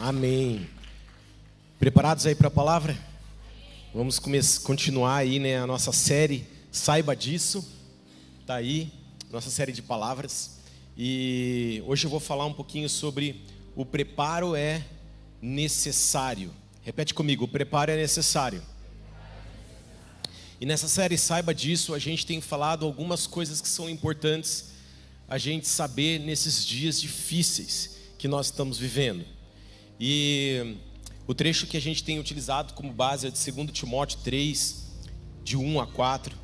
Amém. Preparados aí para a palavra? Vamos continuar aí né, a nossa série Saiba Disso. Tá aí, nossa série de palavras. E hoje eu vou falar um pouquinho sobre o preparo é necessário. Repete comigo, o preparo é necessário. E nessa série Saiba Disso, a gente tem falado algumas coisas que são importantes a gente saber nesses dias difíceis que nós estamos vivendo. E o trecho que a gente tem utilizado como base é de 2 Timóteo 3, de 1 a 4.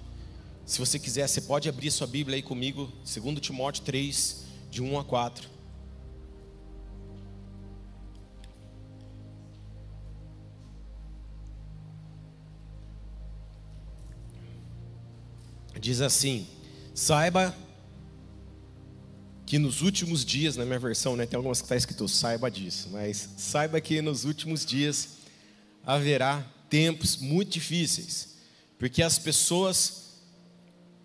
Se você quiser, você pode abrir sua Bíblia aí comigo, 2 Timóteo 3, de 1 a 4. Diz assim: Saiba que nos últimos dias, na minha versão, né, tem algumas que está escrito saiba disso, mas saiba que nos últimos dias haverá tempos muito difíceis, porque as pessoas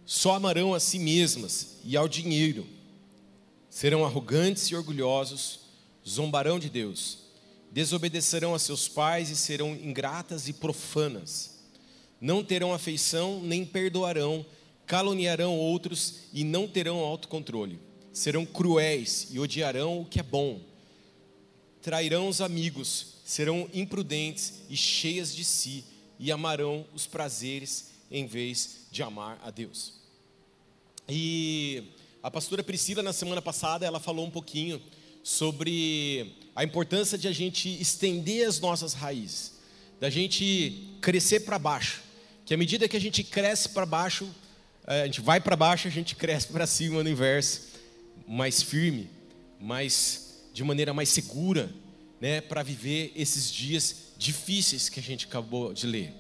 só amarão a si mesmas e ao dinheiro, serão arrogantes e orgulhosos, zombarão de Deus, desobedecerão a seus pais e serão ingratas e profanas, não terão afeição nem perdoarão, caluniarão outros e não terão autocontrole serão cruéis e odiarão o que é bom, trairão os amigos, serão imprudentes e cheias de si, e amarão os prazeres em vez de amar a Deus. E a pastora Priscila, na semana passada, ela falou um pouquinho sobre a importância de a gente estender as nossas raízes, da gente crescer para baixo, que à medida que a gente cresce para baixo, eh, a gente vai para baixo, a gente cresce para cima no inverso mais firme, mais de maneira mais segura, né, para viver esses dias difíceis que a gente acabou de ler,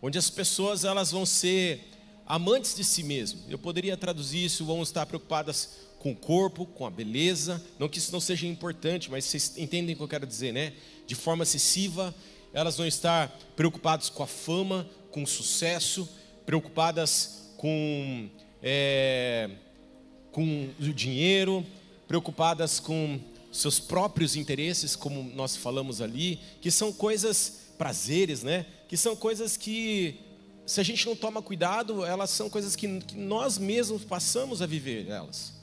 onde as pessoas elas vão ser amantes de si mesmo. Eu poderia traduzir isso, vão estar preocupadas com o corpo, com a beleza, não que isso não seja importante, mas vocês entendem o que eu quero dizer, né? De forma excessiva, elas vão estar preocupadas com a fama, com o sucesso, preocupadas com é, com o dinheiro, preocupadas com seus próprios interesses, como nós falamos ali, que são coisas prazeres, né? Que são coisas que se a gente não toma cuidado, elas são coisas que, que nós mesmos passamos a viver elas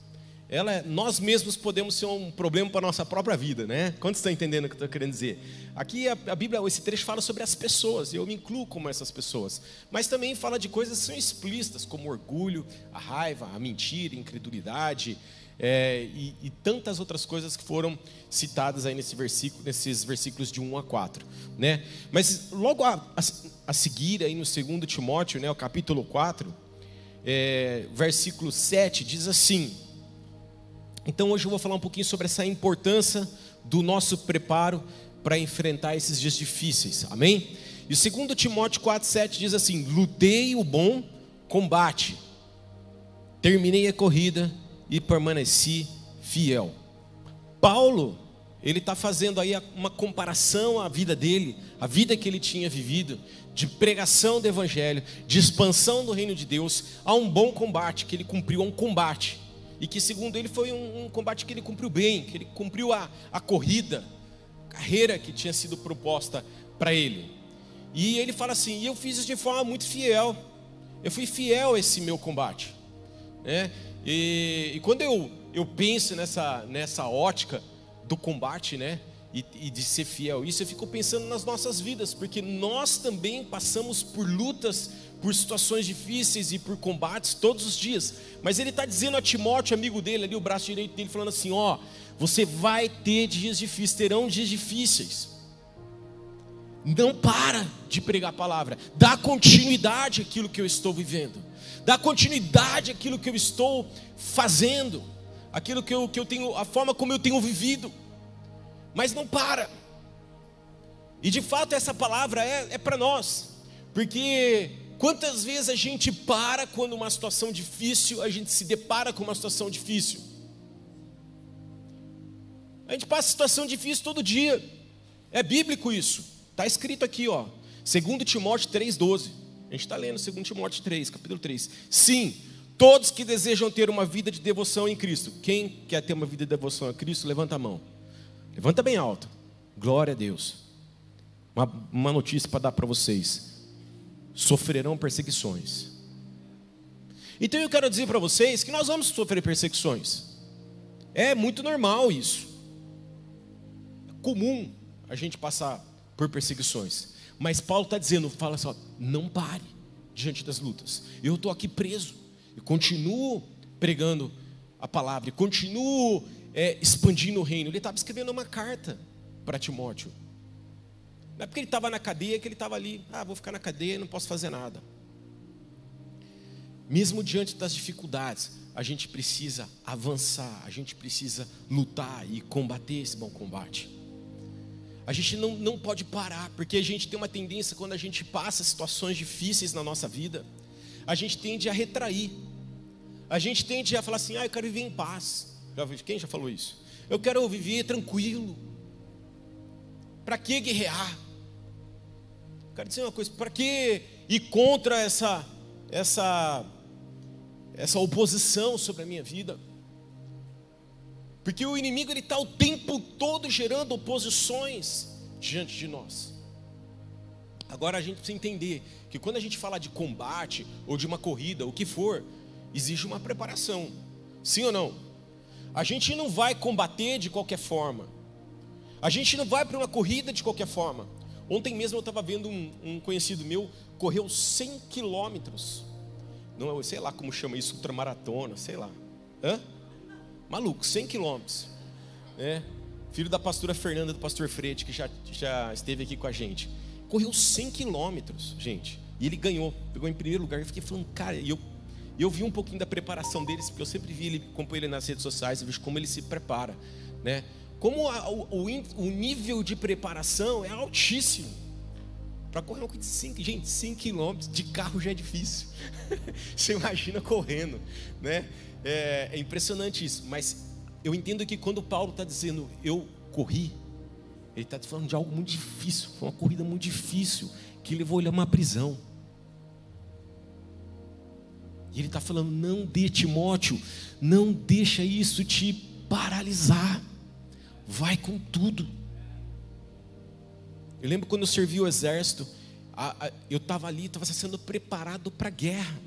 ela, é, nós mesmos podemos ser um problema para a nossa própria vida, né? Quantos estão entendendo o que eu estou querendo dizer? Aqui a, a, Bíblia, esse trecho fala sobre as pessoas, e eu me incluo como essas pessoas, mas também fala de coisas que são explícitas, como orgulho, a raiva, a mentira, a incredulidade, é, e, e, tantas outras coisas que foram citadas aí nesse versículo, nesses versículos de 1 a 4, né? Mas logo a, a, a seguir aí no 2 Timóteo, né, o capítulo 4, é, versículo 7, diz assim: então hoje eu vou falar um pouquinho sobre essa importância do nosso preparo para enfrentar esses dias difíceis. Amém? E o 2 Timóteo 4,7 diz assim: Lutei o bom combate, terminei a corrida e permaneci fiel. Paulo, ele está fazendo aí uma comparação à vida dele, a vida que ele tinha vivido, de pregação do Evangelho, de expansão do reino de Deus, a um bom combate, que ele cumpriu a um combate e que, segundo ele, foi um, um combate que ele cumpriu bem, que ele cumpriu a, a corrida, a carreira que tinha sido proposta para ele. E ele fala assim: e eu fiz isso de forma muito fiel, eu fui fiel a esse meu combate. Né? E, e quando eu, eu penso nessa, nessa ótica do combate, né? E, e, de ser fiel. Isso eu fico pensando nas nossas vidas, porque nós também passamos por lutas por situações difíceis e por combates todos os dias. Mas ele está dizendo a Timóteo, amigo dele, ali, o braço direito dele, falando assim: ó, você vai ter dias difíceis, terão dias difíceis. Não para de pregar a palavra, dá continuidade àquilo que eu estou vivendo, dá continuidade àquilo que eu estou fazendo, aquilo que eu, que eu tenho, a forma como eu tenho vivido, mas não para. E de fato essa palavra é, é para nós, porque Quantas vezes a gente para quando uma situação difícil, a gente se depara com uma situação difícil? A gente passa situação difícil todo dia. É bíblico isso. Está escrito aqui, ó. 2 Timóteo 3,12. A gente está lendo 2 Timóteo 3, capítulo 3. Sim, todos que desejam ter uma vida de devoção em Cristo. Quem quer ter uma vida de devoção a Cristo, levanta a mão. Levanta bem alto. Glória a Deus. Uma, uma notícia para dar para vocês: sofrerão perseguições. Então eu quero dizer para vocês que nós vamos sofrer perseguições. É muito normal isso. É comum a gente passar por perseguições. Mas Paulo está dizendo, fala só, não pare diante das lutas. Eu estou aqui preso. Eu continuo pregando a palavra, continuo é, expandindo o reino. Ele estava escrevendo uma carta para Timóteo. Não é porque ele estava na cadeia que ele estava ali, ah, vou ficar na cadeia e não posso fazer nada. Mesmo diante das dificuldades, a gente precisa avançar, a gente precisa lutar e combater esse bom combate. A gente não, não pode parar, porque a gente tem uma tendência, quando a gente passa situações difíceis na nossa vida, a gente tende a retrair. A gente tende a falar assim: ah, eu quero viver em paz. Quem já falou isso? Eu quero viver tranquilo. Para que guerrear? Quero dizer uma coisa: para que ir contra essa, essa essa oposição sobre a minha vida. Porque o inimigo ele está o tempo todo gerando oposições diante de nós. Agora a gente precisa entender que quando a gente fala de combate ou de uma corrida, o que for, existe uma preparação. Sim ou não? A gente não vai combater de qualquer forma. A gente não vai para uma corrida de qualquer forma. Ontem mesmo eu estava vendo um, um, conhecido meu correu 100 quilômetros não, sei lá como chama isso, ultramaratona, sei lá. Hã? Maluco, 100 quilômetros. É. Filho da pastora Fernanda, do pastor Frede, que já, já esteve aqui com a gente. Correu 100 quilômetros, gente. E ele ganhou, pegou em primeiro lugar. Eu fiquei falando, cara, e eu, eu vi um pouquinho da preparação deles, porque eu sempre vi ele, acompanho ele nas redes sociais, eu vejo como ele se prepara, né? Como a, o, o, nível de preparação é altíssimo. Para correr de 5, gente, 5 quilômetros de carro já é difícil. Você imagina correndo, né? É, é, impressionante isso. Mas eu entendo que quando Paulo está dizendo eu corri, ele está falando de algo muito difícil. Foi uma corrida muito difícil que levou ele a uma prisão. E ele está falando: não dê Timóteo, não deixa isso te paralisar. Vai com tudo. Eu lembro quando eu servi o exército, a, a, eu estava ali, estava sendo preparado para a guerra.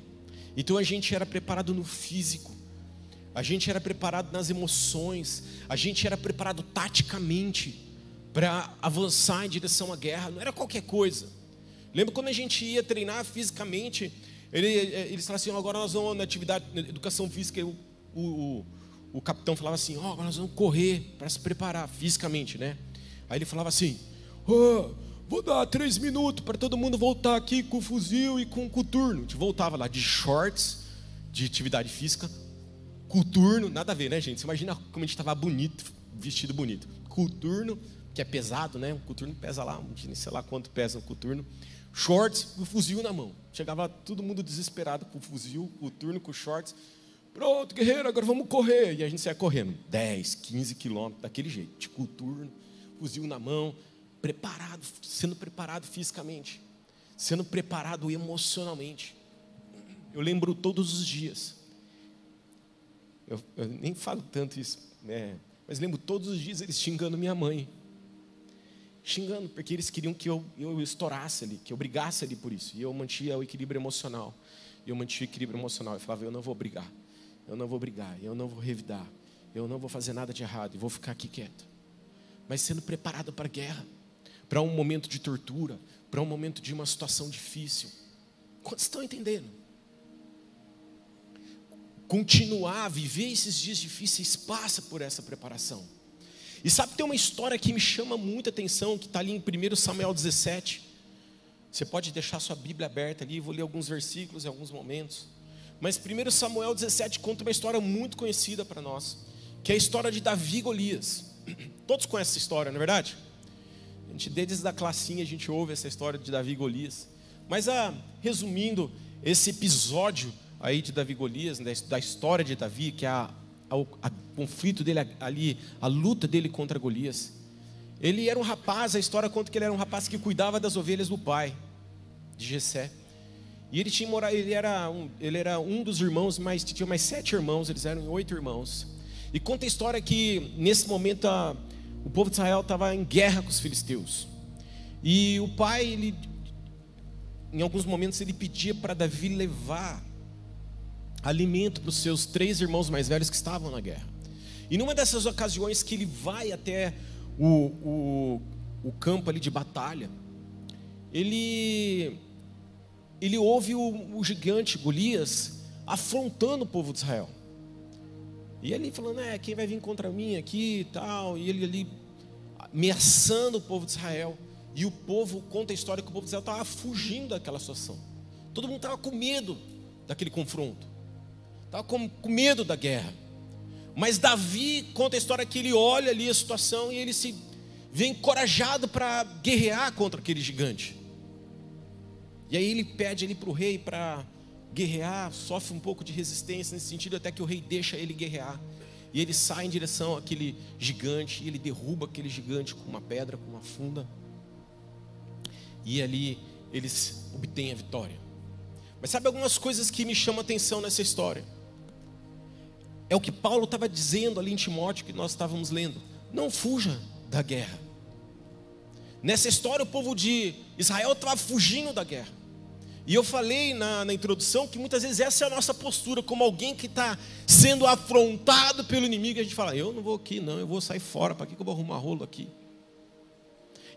Então a gente era preparado no físico, a gente era preparado nas emoções, a gente era preparado taticamente para avançar em direção à guerra, não era qualquer coisa. Lembro quando a gente ia treinar fisicamente, ele, eles falavam assim: agora nós vamos na atividade, na educação física, o, o, o capitão falava assim: oh, agora nós vamos correr para se preparar fisicamente, né? Aí ele falava assim: oh, vou dar três minutos para todo mundo voltar aqui com o fuzil e com o coturno. A gente voltava lá de shorts, de atividade física, coturno, nada a ver, né, gente? Você imagina como a gente estava bonito, vestido bonito. Coturno, que é pesado, né? O coturno pesa lá, sei lá quanto pesa o coturno. Shorts, o fuzil na mão. Chegava todo mundo desesperado com o fuzil, coturno, com shorts. Pronto, guerreiro, agora vamos correr. E a gente saia correndo 10, 15 quilômetros, daquele jeito, de coturno, fuzil na mão, preparado, sendo preparado fisicamente, sendo preparado emocionalmente. Eu lembro todos os dias. Eu, eu nem falo tanto isso, né? mas lembro todos os dias eles xingando minha mãe. Xingando, porque eles queriam que eu, eu estourasse ali, que eu brigasse ali por isso. E eu mantinha o equilíbrio emocional. E eu mantinha o equilíbrio emocional. Eu falava, eu não vou brigar. Eu não vou brigar. Eu não vou revidar. Eu não vou fazer nada de errado. E vou ficar aqui quieto. Mas sendo preparado para a guerra para um momento de tortura, para um momento de uma situação difícil. Quantos estão entendendo? Continuar a viver esses dias difíceis passa por essa preparação. E sabe, tem uma história que me chama muita atenção, que está ali em 1 Samuel 17. Você pode deixar sua Bíblia aberta ali, vou ler alguns versículos em alguns momentos. Mas 1 Samuel 17 conta uma história muito conhecida para nós, que é a história de Davi e Golias. Todos conhecem essa história, não é verdade? A gente, desde a classinha, a gente ouve essa história de Davi e Golias. Mas, ah, resumindo, esse episódio aí de Davi e Golias, né, da história de Davi, que é a conflito dele ali, a luta dele contra Golias. Ele era um rapaz, a história conta que ele era um rapaz que cuidava das ovelhas do pai, de Jessé. E ele tinha ele era um, ele era um dos irmãos, mas tinha mais sete irmãos, eles eram oito irmãos. E conta a história que nesse momento a, o povo de Israel estava em guerra com os filisteus. E o pai, ele, em alguns momentos, ele pedia para Davi levar alimento para os seus três irmãos mais velhos que estavam na guerra. E numa dessas ocasiões que ele vai até o, o, o campo ali de batalha, ele, ele ouve o, o gigante Golias afrontando o povo de Israel. E ele falando, é, quem vai vir contra mim aqui e tal, e ele ali ameaçando o povo de Israel. E o povo conta a história que o povo de Israel estava fugindo daquela situação. Todo mundo estava com medo daquele confronto. Estava com, com medo da guerra. Mas Davi conta a história que ele olha ali a situação e ele se vê encorajado para guerrear contra aquele gigante. E aí ele pede ali para o rei para guerrear, sofre um pouco de resistência nesse sentido, até que o rei deixa ele guerrear. E ele sai em direção àquele gigante, e ele derruba aquele gigante com uma pedra, com uma funda. E ali eles obtêm a vitória. Mas sabe algumas coisas que me chamam a atenção nessa história? É o que Paulo estava dizendo ali em Timóteo, que nós estávamos lendo. Não fuja da guerra. Nessa história, o povo de Israel estava fugindo da guerra. E eu falei na, na, introdução que muitas vezes essa é a nossa postura, como alguém que está sendo afrontado pelo inimigo, e a gente fala, eu não vou aqui, não, eu vou sair fora, para que, que eu vou arrumar rolo aqui?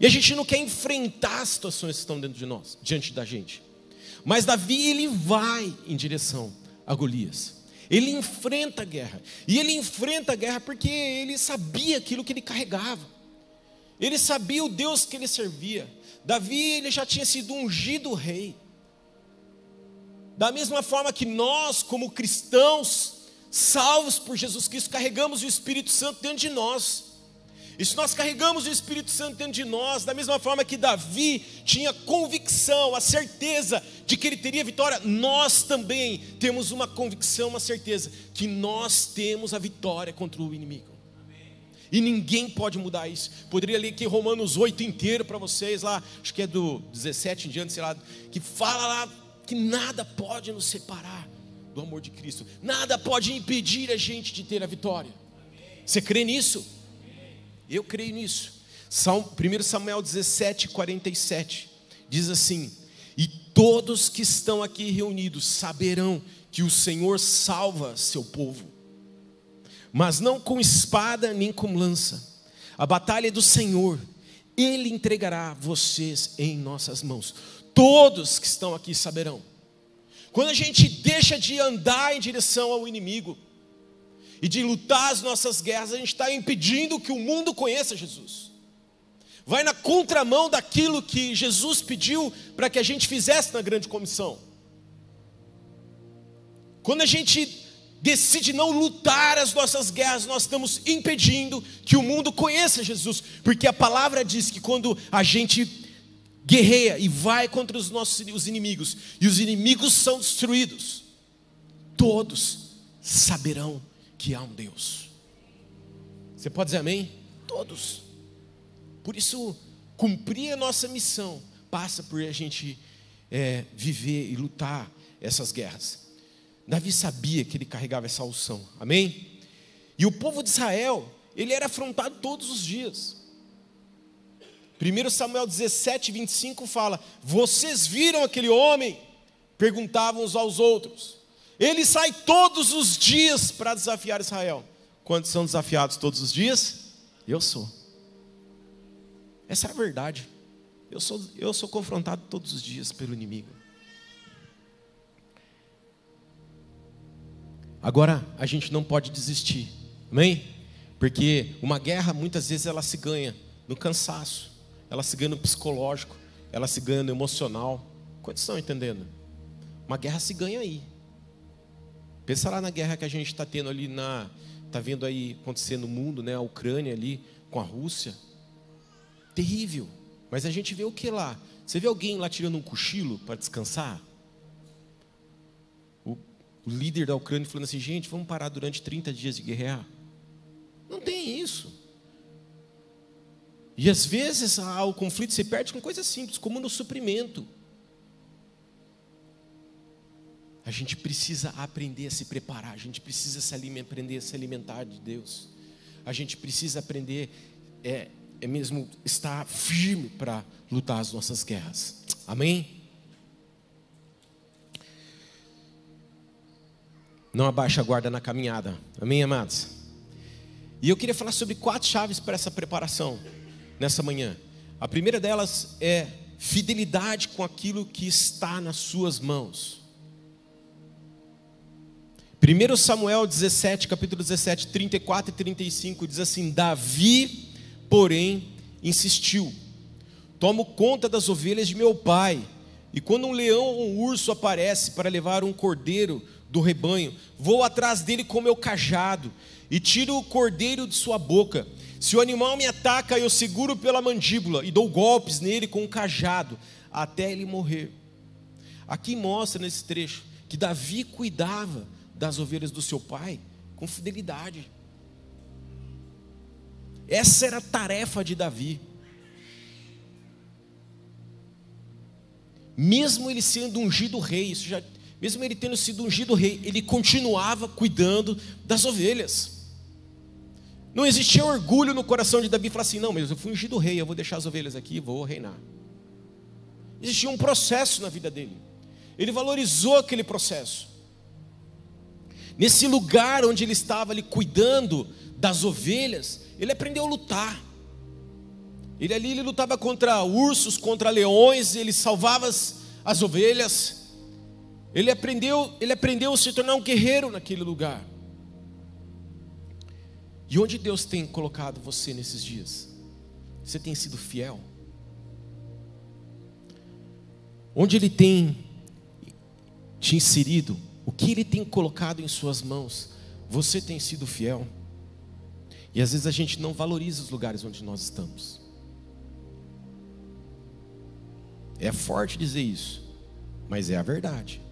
E a gente não quer enfrentar as situações que estão dentro de nós, diante da gente. Mas Davi, ele vai em direção a Golias. Ele enfrenta a guerra. E ele enfrenta a guerra porque ele sabia aquilo que ele carregava. Ele sabia o Deus que ele servia. Davi, ele já tinha sido ungido rei. Da mesma forma que nós, como cristãos, salvos por Jesus Cristo, carregamos o Espírito Santo dentro de nós. E se nós carregamos o Espírito Santo dentro de nós, da mesma forma que Davi tinha convicção, a certeza de que ele teria vitória, nós também temos uma convicção, uma certeza que nós temos a vitória contra o inimigo. E ninguém pode mudar isso. Poderia ler aqui Romanos 8 inteiro para vocês lá, acho que é do 17 em diante, sei lá, que fala lá que nada pode nos separar do amor de Cristo, nada pode impedir a gente de ter a vitória. Você crê nisso? Eu creio nisso. 1 Samuel 17, 47 diz assim: E todos que estão aqui reunidos saberão que o Senhor salva seu povo, mas não com espada nem com lança. A batalha é do Senhor, Ele entregará vocês em nossas mãos todos que estão aqui saberão. Quando a gente deixa de andar em direção ao inimigo e de lutar as nossas guerras, a gente está impedindo que o mundo conheça Jesus. Vai na contramão daquilo que Jesus pediu para que a gente fizesse na grande comissão. Quando a gente decide não lutar as nossas guerras, nós estamos impedindo que o mundo conheça Jesus, porque a palavra diz que quando a gente guerreia e vai contra os nossos os inimigos, e os inimigos são destruídos, todos saberão que há um Deus. Você pode dizer amém? Todos. Por isso, cumprir a nossa missão passa por a gente é, viver e lutar essas guerras. Davi sabia que ele carregava essa unção, amém? E o povo de Israel, ele era afrontado todos os dias. 1 Samuel 17, 25 fala: Vocês viram aquele homem? Perguntavam uns aos outros. Ele sai todos os dias para desafiar Israel. Quantos são desafiados todos os dias? Eu sou. Essa é a verdade. Eu sou, eu sou confrontado todos os dias pelo inimigo. Agora, a gente não pode desistir, amém? Porque uma guerra, muitas vezes, ela se ganha no cansaço ela se ganha no psicológico, ela se ganha no emocional. Quantos estão entendendo? Uma guerra se ganha aí. Pensa lá na guerra que a gente está tendo ali na. Está vendo aí acontecer no mundo, né? A Ucrânia ali com a Rússia. Terrível. Mas a gente vê o que lá? Você vê alguém lá tirando um cochilo para descansar? O, líder da Ucrânia falando assim, gente, vamos parar durante 30 dias de guerrear. Não tem isso. E às vezes ah, o conflito se perde com coisas simples, como no suprimento. A gente precisa aprender a se preparar, a gente precisa se alimentar, aprender a se alimentar de Deus. A gente precisa aprender é, é mesmo estar firme para lutar as nossas guerras. Amém? Não abaixa a guarda na caminhada. Amém, amados? E eu queria falar sobre quatro chaves para essa preparação nessa manhã. A primeira delas é fidelidade com aquilo que está nas suas mãos. 1 Samuel 17, capítulo 17, 34 e 35 diz assim: Davi, porém, insistiu: Tomo conta das ovelhas de meu pai, e quando um leão ou um urso aparece para levar um cordeiro do rebanho, vou atrás dele com meu cajado e tiro o cordeiro de sua boca. Se o animal me ataca, eu seguro pela mandíbula e dou golpes nele com um cajado até ele morrer. Aqui mostra nesse trecho que Davi cuidava das ovelhas do seu pai com fidelidade. Essa era a tarefa de Davi. Mesmo ele sendo ungido rei, isso já, mesmo ele tendo sido ungido rei, ele continuava cuidando das ovelhas. Não existia orgulho no coração de Davi falar assim: não, mas eu fui ungido rei, eu vou deixar as ovelhas aqui vou reinar. Existia um processo na vida dele. Ele valorizou aquele processo. Nesse lugar onde ele estava ali cuidando das ovelhas, ele aprendeu a lutar. Ele ali ele lutava contra ursos, contra leões, ele salvava as, as ovelhas. Ele aprendeu, ele aprendeu a se tornar um guerreiro naquele lugar. E onde Deus tem colocado você nesses dias? Você tem sido fiel? Onde Ele tem te inserido? O que Ele tem colocado em Suas mãos? Você tem sido fiel? E às vezes a gente não valoriza os lugares onde nós estamos. É forte dizer isso, mas é a verdade.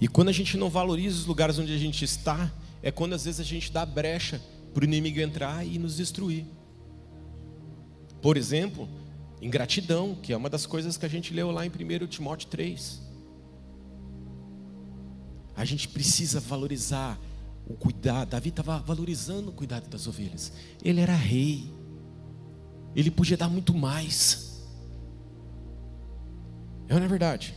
E quando a gente não valoriza os lugares onde a gente está, é quando às vezes a gente dá brecha para o inimigo entrar e nos destruir. Por exemplo, ingratidão, que é uma das coisas que a gente leu lá em 1 Timóteo 3. A gente precisa valorizar o cuidado. Davi estava valorizando o cuidado das ovelhas. Ele era rei. Ele podia dar muito mais. É ou não é verdade?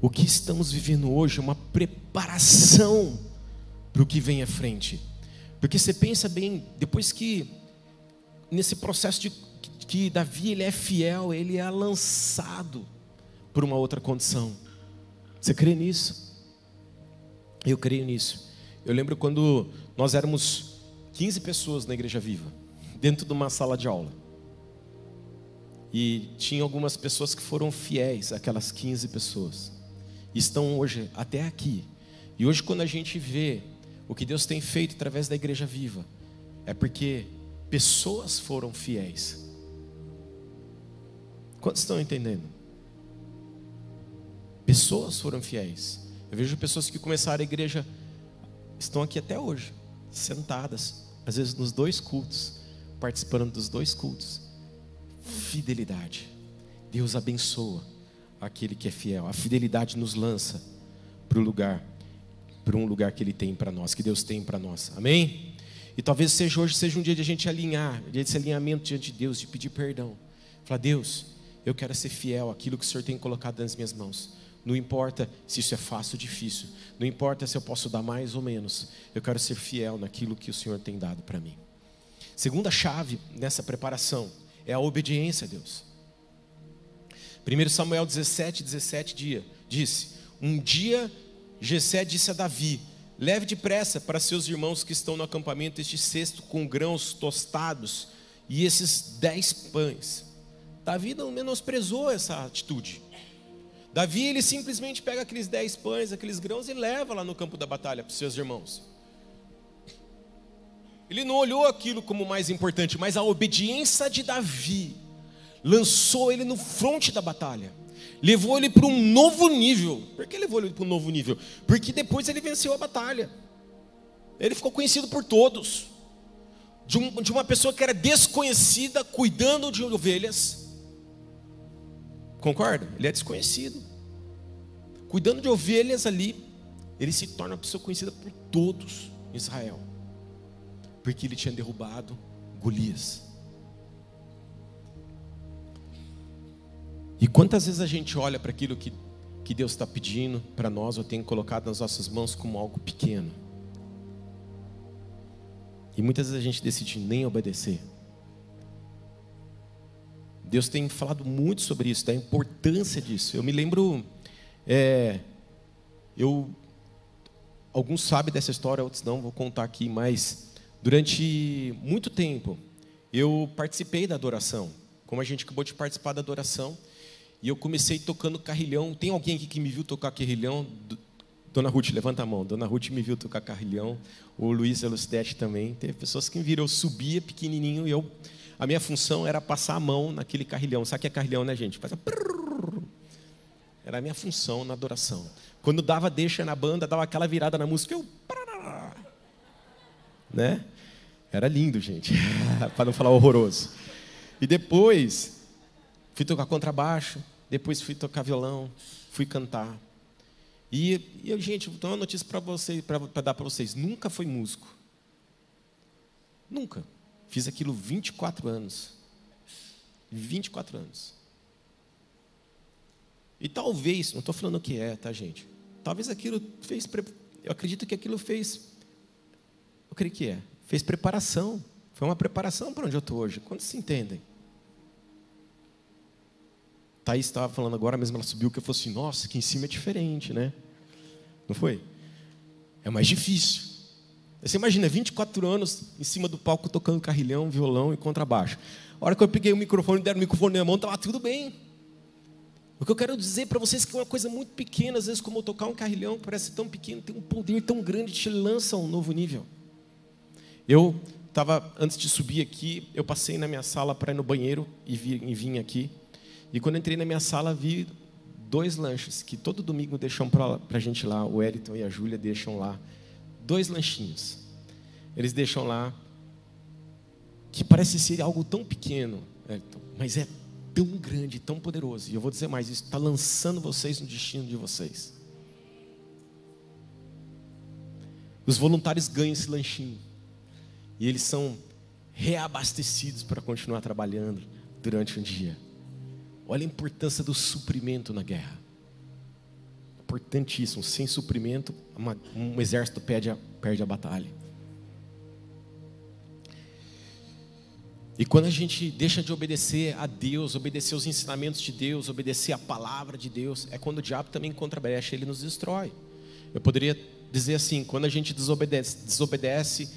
O que estamos vivendo hoje é uma preparação para o que vem à frente. Porque você pensa bem, depois que nesse processo de que Davi ele é fiel, ele é lançado por uma outra condição. Você crê nisso? Eu creio nisso. Eu lembro quando nós éramos 15 pessoas na Igreja Viva, dentro de uma sala de aula. E tinha algumas pessoas que foram fiéis, aquelas 15 pessoas estão hoje até aqui. E hoje, quando a gente vê o que Deus tem feito através da igreja viva, é porque pessoas foram fiéis. Quantos estão entendendo? Pessoas foram fiéis. Eu vejo pessoas que começaram a igreja, estão aqui até hoje, sentadas, às vezes nos dois cultos, participando dos dois cultos. Fidelidade. Deus abençoa aquele que é fiel. A fidelidade nos lança para o lugar, para um lugar que Ele tem para nós, que Deus tem para nós. Amém? E talvez seja hoje seja um dia de a gente alinhar, dia desse alinhamento diante de Deus, de pedir perdão. Falar, Deus, eu quero ser fiel àquilo que o Senhor tem colocado nas minhas mãos. Não importa se isso é fácil ou difícil. Não importa se eu posso dar mais ou menos. Eu quero ser fiel naquilo que o Senhor tem dado para mim. Segunda chave nessa preparação é a obediência a Deus. 1 Samuel 17, 17 dia, disse: Um dia Jessé disse a Davi: Leve depressa para seus irmãos que estão no acampamento este cesto com grãos tostados e esses dez pães. Davi não menosprezou essa atitude. Davi ele simplesmente pega aqueles dez pães, aqueles grãos e leva lá no campo da batalha para os seus irmãos. Ele não olhou aquilo como mais importante, mas a obediência de Davi lançou ele no fronte da batalha, levou ele para um novo nível. Por que levou ele para um novo nível? Porque depois ele venceu a batalha, ele ficou conhecido por todos, de, um, de uma pessoa que era desconhecida, cuidando de ovelhas. Concorda? Ele é desconhecido, cuidando de ovelhas ali, ele se torna uma pessoa conhecida por todos em Israel. porque ele tinha derrubado Golias. E quantas vezes a gente olha para aquilo que, que Deus está pedindo para nós, ou tem colocado nas nossas mãos como algo pequeno? E muitas vezes a gente decide nem obedecer. Deus tem falado muito sobre isso, da importância disso. Eu me lembro, é, eu, alguns sabem dessa história, outros não, vou contar aqui, mas durante muito tempo eu participei da adoração, como a gente acabou de participar da adoração, e eu comecei tocando carrilhão. Tem alguém aqui que me viu tocar carrilhão? Dona Ruth, levanta a mão. Dona Ruth me viu tocar carrilhão. O Luiz Elucidete também. Teve pessoas que me viram. Eu subia pequenininho e eu a minha função era passar a mão naquele carrilhão. Sabe o que é carrilhão, né, gente? Faz. Era a minha função na adoração. Quando dava deixa na banda, dava aquela virada na música, eu. Né? Era lindo, gente. Para não falar horroroso. E depois, fui tocar contrabaixo. Depois fui tocar violão. Fui cantar. E, e eu, gente, vou dar uma notícia para vocês, para dar para vocês. Nunca fui músico. Nunca. Fiz aquilo 24 anos. 24 anos. E talvez, não estou falando o que é, tá, gente? Talvez aquilo fez. Eu acredito que aquilo fez. Eu creio que é. Fez preparação. Foi uma preparação para onde eu estou hoje. Quantos se entendem? Thaís estava falando agora mesmo, ela subiu que eu falei assim: nossa, aqui em cima é diferente, né? Não foi? É mais difícil. Você imagina, 24 anos em cima do palco tocando carrilhão, violão e contrabaixo. A hora que eu peguei o microfone, deram o microfone na mão, estava tudo bem. O que eu quero dizer para vocês é que é uma coisa muito pequena, às vezes, como tocar um carrilhão, que parece tão pequeno, tem um poder tão grande, te lança a um novo nível. Eu estava, antes de subir aqui, eu passei na minha sala para ir no banheiro e vim aqui. E quando entrei na minha sala, vi dois lanches que todo domingo deixam para a gente lá, o Wellington e a Júlia deixam lá dois lanchinhos. Eles deixam lá que parece ser algo tão pequeno, é, mas é tão grande, tão poderoso. E eu vou dizer mais: isso está lançando vocês no destino de vocês. Os voluntários ganham esse lanchinho e eles são reabastecidos para continuar trabalhando durante um dia. Olha a importância do suprimento na guerra importantíssimo. Sem suprimento, uma, um exército perde a, perde a batalha. E quando a gente deixa de obedecer a Deus, obedecer os ensinamentos de Deus, obedecer a palavra de Deus, é quando o diabo também encontra brecha, ele nos destrói. Eu poderia dizer assim: quando a gente desobedece, desobedece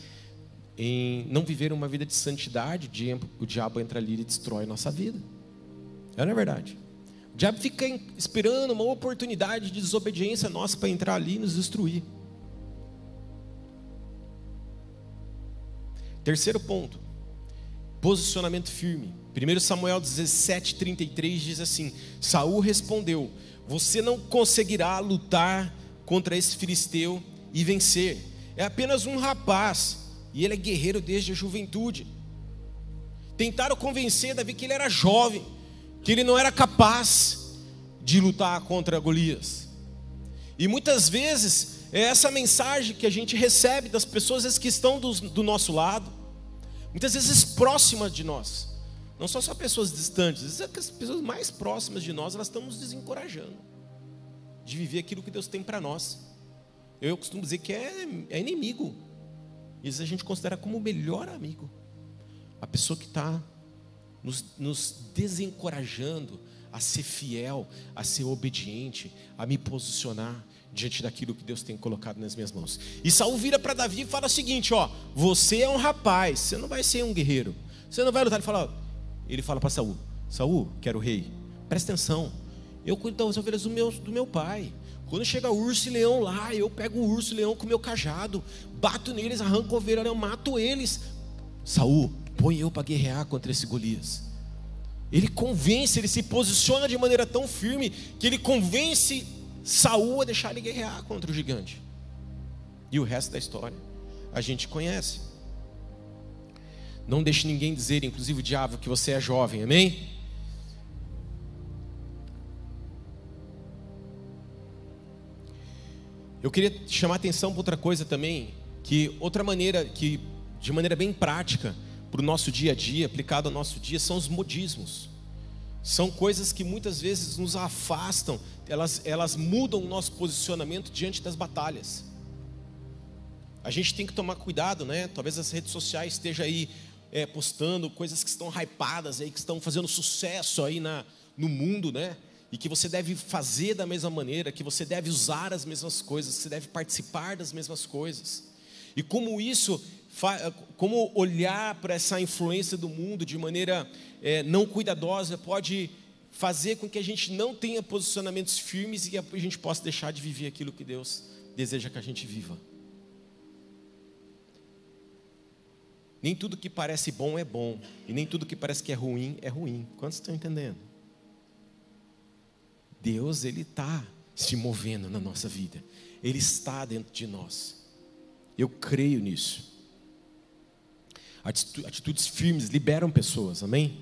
em não viver uma vida de santidade, o diabo entra ali e destrói nossa vida. É não é verdade? O diabo fica esperando uma oportunidade de desobediência nossa para entrar ali e nos destruir. Terceiro ponto, posicionamento firme. 1 Samuel 17, 33 diz assim: Saul respondeu: Você não conseguirá lutar contra esse filisteu e vencer. É apenas um rapaz, e ele é guerreiro desde a juventude. Tentaram convencer Davi que ele era jovem, que ele não era capaz de lutar contra Golias. E muitas vezes é essa mensagem que a gente recebe das pessoas que estão do, do nosso lado, muitas vezes próximas de nós. Não são só pessoas distantes, às vezes as pessoas mais próximas de nós, elas estão nos desencorajando de viver aquilo que Deus tem para nós. Eu costumo dizer que é, é inimigo. Isso a gente considera como o melhor amigo. A pessoa que está nos, nos desencorajando a ser fiel, a ser obediente, a me posicionar diante daquilo que Deus tem colocado nas minhas mãos. E Saul vira para Davi e fala o seguinte: ó, você é um rapaz, você não vai ser um guerreiro, você não vai lutar. Ele fala, ele fala para Saul: Saul, que era o rei, presta atenção, eu cuido das ovelhas do meu, do meu pai. Quando chega urso e leão lá, eu pego o urso e leão com meu cajado, bato neles, arranco a ovelha, eu mato eles. Saul, põe eu para guerrear contra esse Golias. Ele convence, ele se posiciona de maneira tão firme que ele convence Saul a deixar ele guerrear contra o gigante. E o resto da história a gente conhece. Não deixe ninguém dizer, inclusive o diabo, que você é jovem, amém? Eu queria chamar atenção para outra coisa também, que outra maneira que de maneira bem prática, para o nosso dia a dia, aplicado ao nosso dia, são os modismos. São coisas que muitas vezes nos afastam, elas, elas mudam o nosso posicionamento diante das batalhas. A gente tem que tomar cuidado, né? Talvez as redes sociais estejam aí é, postando coisas que estão hypadas aí, que estão fazendo sucesso aí na, no mundo, né? E que você deve fazer da mesma maneira, que você deve usar as mesmas coisas, que você deve participar das mesmas coisas. E como isso como olhar para essa influência do mundo de maneira é, não cuidadosa pode fazer com que a gente não tenha posicionamentos firmes e a gente possa deixar de viver aquilo que Deus deseja que a gente viva. Nem tudo que parece bom é bom, e nem tudo que parece que é ruim é ruim. Quantos estão entendendo? Deus, Ele está se movendo na nossa vida, Ele está dentro de nós. Eu creio nisso. Atitudes firmes liberam pessoas, amém?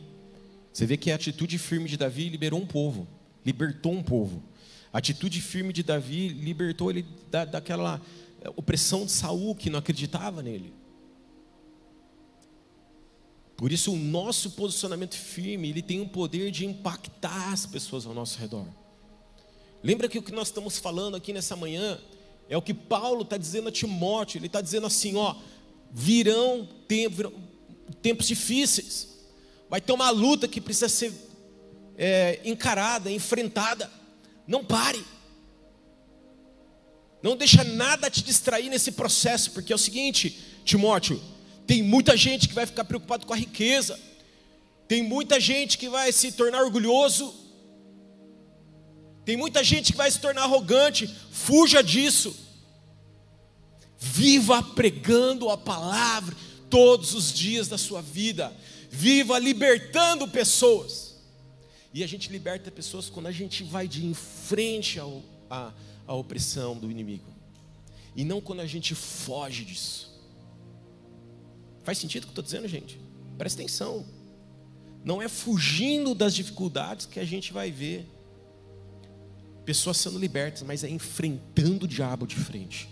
Você vê que a atitude firme de Davi liberou um povo, libertou um povo. A atitude firme de Davi libertou ele da, daquela eh, opressão de Saul que não acreditava nele. Por isso o nosso posicionamento firme, ele tem o poder de impactar as pessoas ao nosso redor. Lembra que o que nós estamos falando aqui nessa manhã é o que Paulo está dizendo a Timóteo, ele está dizendo assim, ó, virão, tempos difíceis, vai ter uma luta que precisa ser é, encarada, enfrentada. Não pare. Não deixa nada te distrair nesse processo, porque é o seguinte, Timóteo, tem muita gente que vai ficar preocupado com a riqueza. Tem muita gente que vai se tornar orgulhoso. Tem muita gente que vai se tornar arrogante. Fuja disso. Viva pregando a palavra todos os dias da sua vida. Viva libertando pessoas. E a gente liberta pessoas quando a gente vai de em frente ao, a, à opressão do inimigo. E não quando a gente foge disso. Faz sentido o que eu estou dizendo, gente? Presta atenção. Não é fugindo das dificuldades que a gente vai ver pessoas sendo libertas, mas é enfrentando o diabo de frente.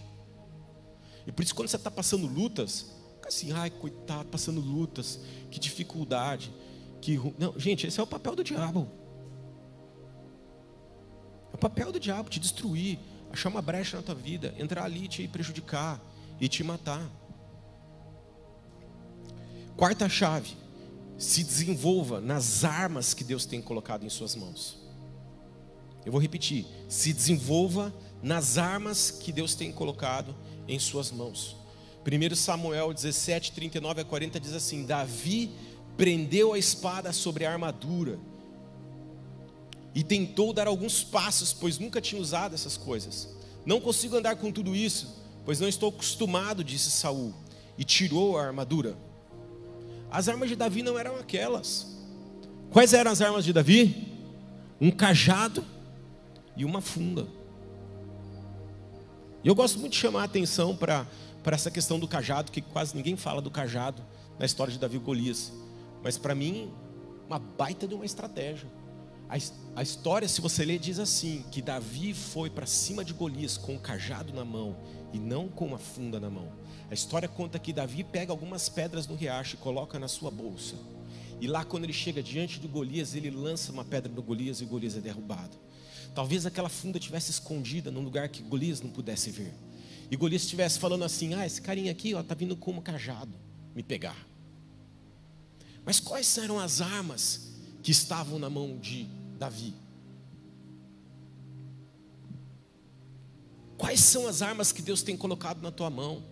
E por isso, quando você está passando lutas, fica assim, ai, coitado, passando lutas, que dificuldade. Que... Não, gente, esse é o papel do diabo. É o papel do diabo te destruir, achar uma brecha na tua vida, entrar ali e te prejudicar e te matar. Quarta chave, se desenvolva nas armas que Deus tem colocado em suas mãos. Eu vou repetir, se desenvolva nas armas que Deus tem colocado em suas mãos. 1 Samuel 17, 39 a 40 diz assim: Davi prendeu a espada sobre a armadura e tentou dar alguns passos, pois nunca tinha usado essas coisas. Não consigo andar com tudo isso, pois não estou acostumado, disse Saul, e tirou a armadura. As armas de Davi não eram aquelas. Quais eram as armas de Davi? Um cajado e uma funda. E eu gosto muito de chamar a atenção para essa questão do cajado, que quase ninguém fala do cajado na história de Davi e Golias. Mas para mim, uma baita de uma estratégia. A, a história, se você ler, diz assim: que Davi foi para cima de Golias com o cajado na mão e não com uma funda na mão. A história conta que Davi pega algumas pedras no riacho e coloca na sua bolsa. E lá, quando ele chega diante de Golias, ele lança uma pedra no Golias e Golias é derrubado. Talvez aquela funda tivesse escondida num lugar que Golias não pudesse ver. E Golias estivesse falando assim: "Ah, esse carinha aqui, ó, tá vindo com um cajado me pegar". Mas quais eram as armas que estavam na mão de Davi? Quais são as armas que Deus tem colocado na tua mão?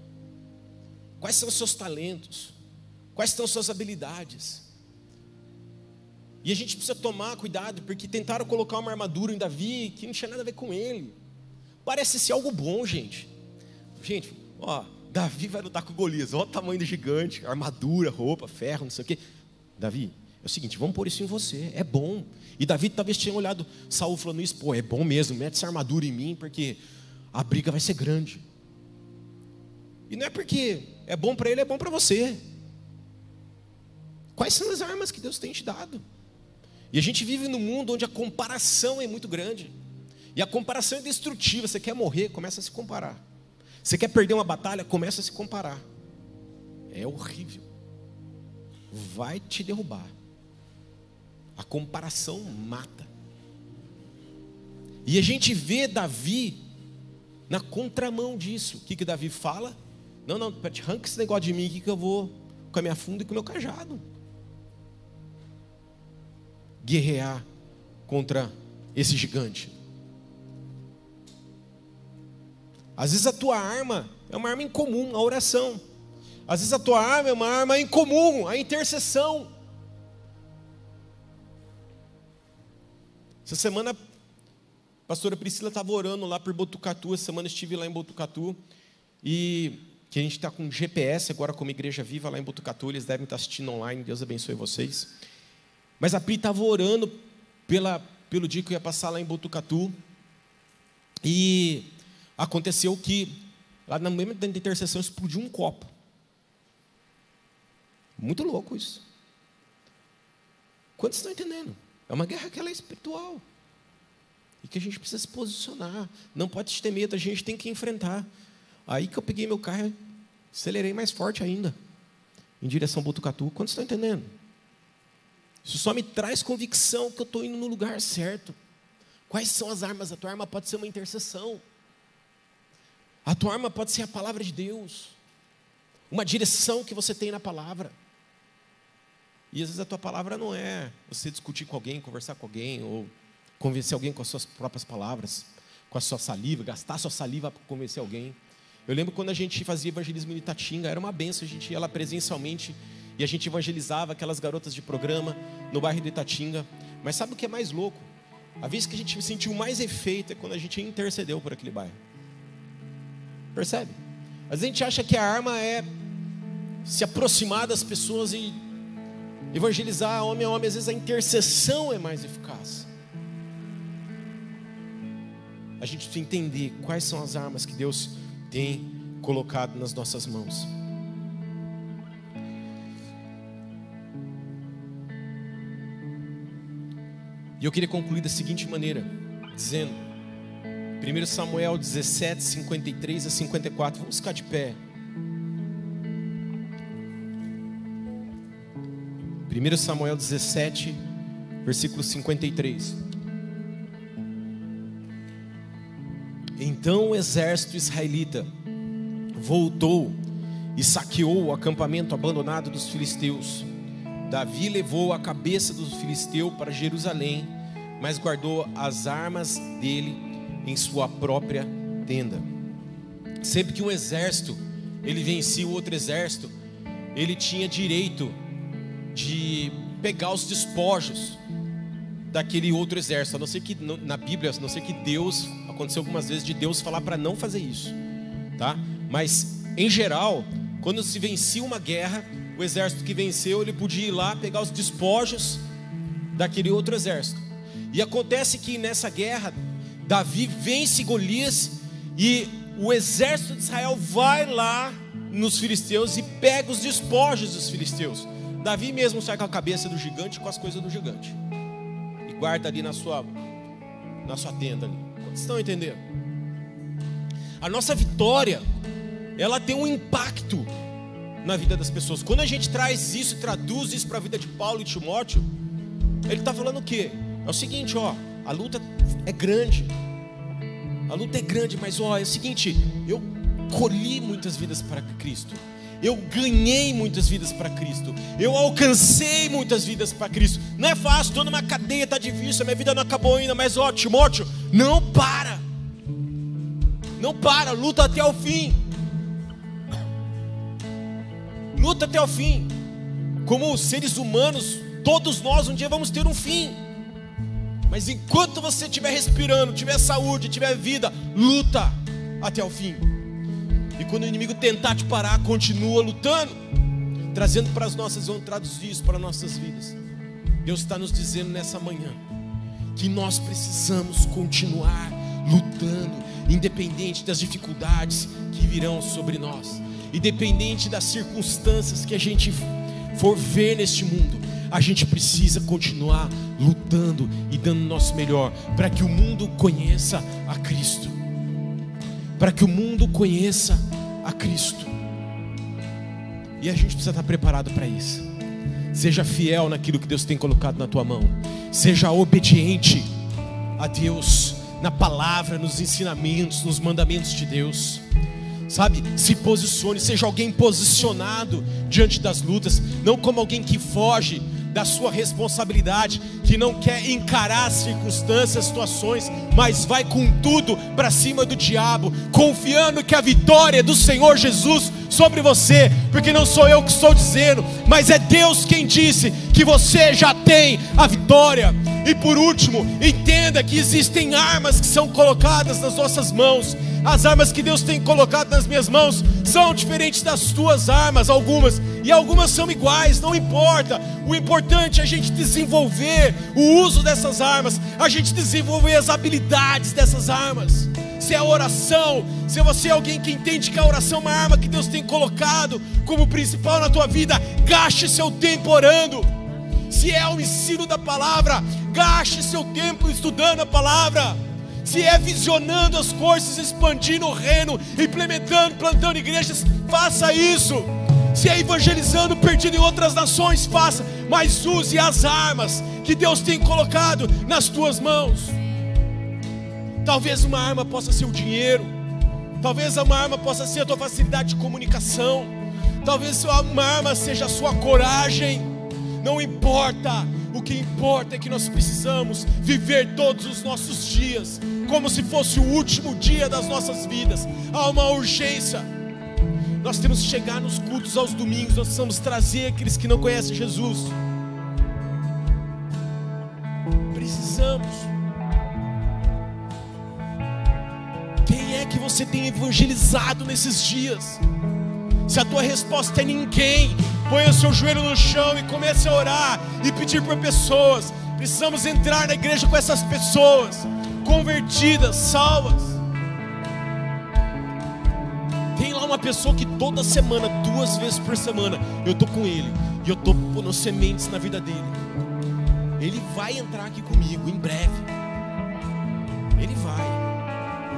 Quais são os seus talentos? Quais são as suas habilidades? E a gente precisa tomar cuidado, porque tentaram colocar uma armadura em Davi que não tinha nada a ver com ele. Parece ser algo bom, gente. Gente, ó, Davi vai lutar com Golias. Olha o tamanho do gigante, armadura, roupa, ferro, não sei o quê. Davi, é o seguinte, vamos pôr isso em você, é bom. E Davi talvez tinha olhado Saul falando isso, pô, é bom mesmo, mete essa armadura em mim, porque a briga vai ser grande. E não é porque é bom para ele, é bom para você. Quais são as armas que Deus tem te dado? E a gente vive num mundo onde a comparação é muito grande. E a comparação é destrutiva. Você quer morrer, começa a se comparar. Você quer perder uma batalha, começa a se comparar. é horrível. Vai te derrubar. A comparação mata. E a gente vê Davi na contramão disso. O que, que Davi fala? Não, não, arranca esse negócio de mim aqui que eu vou com a minha funda e com o meu cajado. Guerrear contra esse gigante. Às vezes a tua arma é uma arma incomum, a oração. Às vezes a tua arma é uma arma incomum, a intercessão. Essa semana, a pastora Priscila estava orando lá por Botucatu. Essa semana estive lá em Botucatu. E que a gente está com GPS agora como Igreja Viva lá em Botucatu. Eles devem estar assistindo online. Deus abençoe vocês. Mas a Pri estava orando pela, pelo dia que eu ia passar lá em Botucatu. E aconteceu que, lá no momento da intercessão, explodiu um copo. Muito louco isso. Quantos estão entendendo? É uma guerra que ela é espiritual. E que a gente precisa se posicionar. Não pode ter medo, a gente tem que enfrentar. Aí que eu peguei meu carro acelerei mais forte ainda. Em direção ao Botucatu. Quantos estão entendendo? Isso só me traz convicção que eu estou indo no lugar certo. Quais são as armas? A tua arma pode ser uma intercessão. A tua arma pode ser a palavra de Deus. Uma direção que você tem na palavra. E às vezes a tua palavra não é você discutir com alguém, conversar com alguém, ou convencer alguém com as suas próprias palavras, com a sua saliva, gastar a sua saliva para convencer alguém. Eu lembro quando a gente fazia evangelismo em Itatinga, era uma benção, a gente ia lá presencialmente e a gente evangelizava aquelas garotas de programa no bairro de Itatinga. Mas sabe o que é mais louco? A vez que a gente sentiu mais efeito é quando a gente intercedeu por aquele bairro. Percebe? Às vezes a gente acha que a arma é se aproximar das pessoas e evangelizar homem a homem, às vezes a intercessão é mais eficaz. A gente precisa entender quais são as armas que Deus tem colocado nas nossas mãos. E eu queria concluir da seguinte maneira, dizendo: 1 Samuel 17, 53 a 54. Vamos ficar de pé. 1 Samuel 17, versículo 53. Então o exército israelita voltou e saqueou o acampamento abandonado dos filisteus. Davi levou a cabeça do filisteu para Jerusalém, mas guardou as armas dele em sua própria tenda. Sempre que um exército ele vencia o outro exército, ele tinha direito de pegar os despojos daquele outro exército, a não ser que na Bíblia, a não ser que Deus aconteceu algumas vezes de Deus falar para não fazer isso, tá? Mas em geral, quando se vencia uma guerra, o exército que venceu, ele podia ir lá pegar os despojos daquele outro exército. E acontece que nessa guerra Davi vence Golias e o exército de Israel vai lá nos filisteus e pega os despojos dos filisteus. Davi mesmo sai com a cabeça do gigante com as coisas do gigante. E guarda ali na sua na sua tenda ali. Vocês estão entendendo? A nossa vitória, ela tem um impacto na vida das pessoas. Quando a gente traz isso, traduz isso para a vida de Paulo e Timóteo, ele está falando o quê? É o seguinte, ó, a luta é grande. A luta é grande, mas ó, é o seguinte, eu colhi muitas vidas para Cristo. Eu ganhei muitas vidas para Cristo. Eu alcancei muitas vidas para Cristo. Não é fácil, estou numa cadeia, está difícil, minha vida não acabou ainda, mas ó, Timóteo, não para. Não para, luta até o fim. Luta até o fim. Como seres humanos, todos nós um dia vamos ter um fim. Mas enquanto você estiver respirando, tiver saúde, tiver vida, luta até o fim. E quando o inimigo tentar te parar, continua lutando, trazendo para as nossas, vamos traduzir isso para nossas vidas. Deus está nos dizendo nessa manhã que nós precisamos continuar lutando, independente das dificuldades que virão sobre nós, independente das circunstâncias que a gente for ver neste mundo, a gente precisa continuar lutando e dando o nosso melhor para que o mundo conheça a Cristo. Para que o mundo conheça a Cristo. E a gente precisa estar preparado para isso. Seja fiel naquilo que Deus tem colocado na tua mão. Seja obediente a Deus na palavra, nos ensinamentos, nos mandamentos de Deus. Sabe, se posicione, seja alguém posicionado diante das lutas, não como alguém que foge da sua responsabilidade, que não quer encarar as circunstâncias, situações, mas vai com tudo para cima do diabo, confiando que a vitória é do Senhor Jesus sobre você, porque não sou eu que estou dizendo, mas é Deus quem disse que você já tem a vitória. E por último, entenda que existem armas que são colocadas nas nossas mãos. As armas que Deus tem colocado nas minhas mãos são diferentes das tuas armas, algumas, e algumas são iguais, não importa. O importante é a gente desenvolver o uso dessas armas, a gente desenvolver as habilidades dessas armas. Se é oração, se você é alguém que entende que a oração é uma arma que Deus tem colocado como principal na tua vida, gaste seu tempo orando. Se é o ensino da palavra, gaste seu tempo estudando a palavra se é visionando as coisas, expandindo o reino, implementando, plantando igrejas, faça isso. Se é evangelizando perdido em outras nações, faça, mas use as armas que Deus tem colocado nas tuas mãos. Talvez uma arma possa ser o dinheiro, talvez uma arma possa ser a tua facilidade de comunicação, talvez uma arma seja a sua coragem, não importa, o que importa é que nós precisamos viver todos os nossos dias como se fosse o último dia das nossas vidas. Há uma urgência. Nós temos que chegar nos cultos aos domingos, nós precisamos trazer aqueles que não conhecem Jesus. Precisamos. Quem é que você tem evangelizado nesses dias? Se a tua resposta é ninguém, ponha o seu joelho no chão e comece a orar e pedir por pessoas. Precisamos entrar na igreja com essas pessoas convertidas, salvas. Pessoa que toda semana, duas vezes por semana, eu tô com ele e eu tô pondo sementes na vida dele. Ele vai entrar aqui comigo em breve. Ele vai.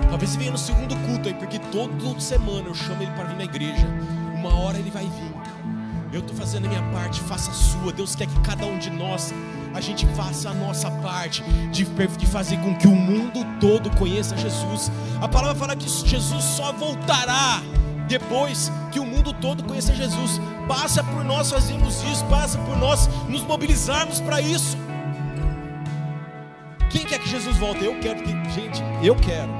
Talvez ele venha no segundo culto aí, porque toda semana eu chamo ele para vir na igreja. Uma hora ele vai vir. Eu estou fazendo a minha parte, faça a sua. Deus quer que cada um de nós a gente faça a nossa parte de, de fazer com que o mundo todo conheça Jesus. A palavra fala que Jesus só voltará depois que o mundo todo conheça Jesus. Passa por nós fazermos isso, passa por nós nos mobilizarmos para isso. Quem quer que Jesus volte? Eu quero, porque, gente, eu quero.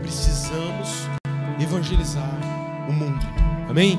Precisamos evangelizar o mundo. Amém?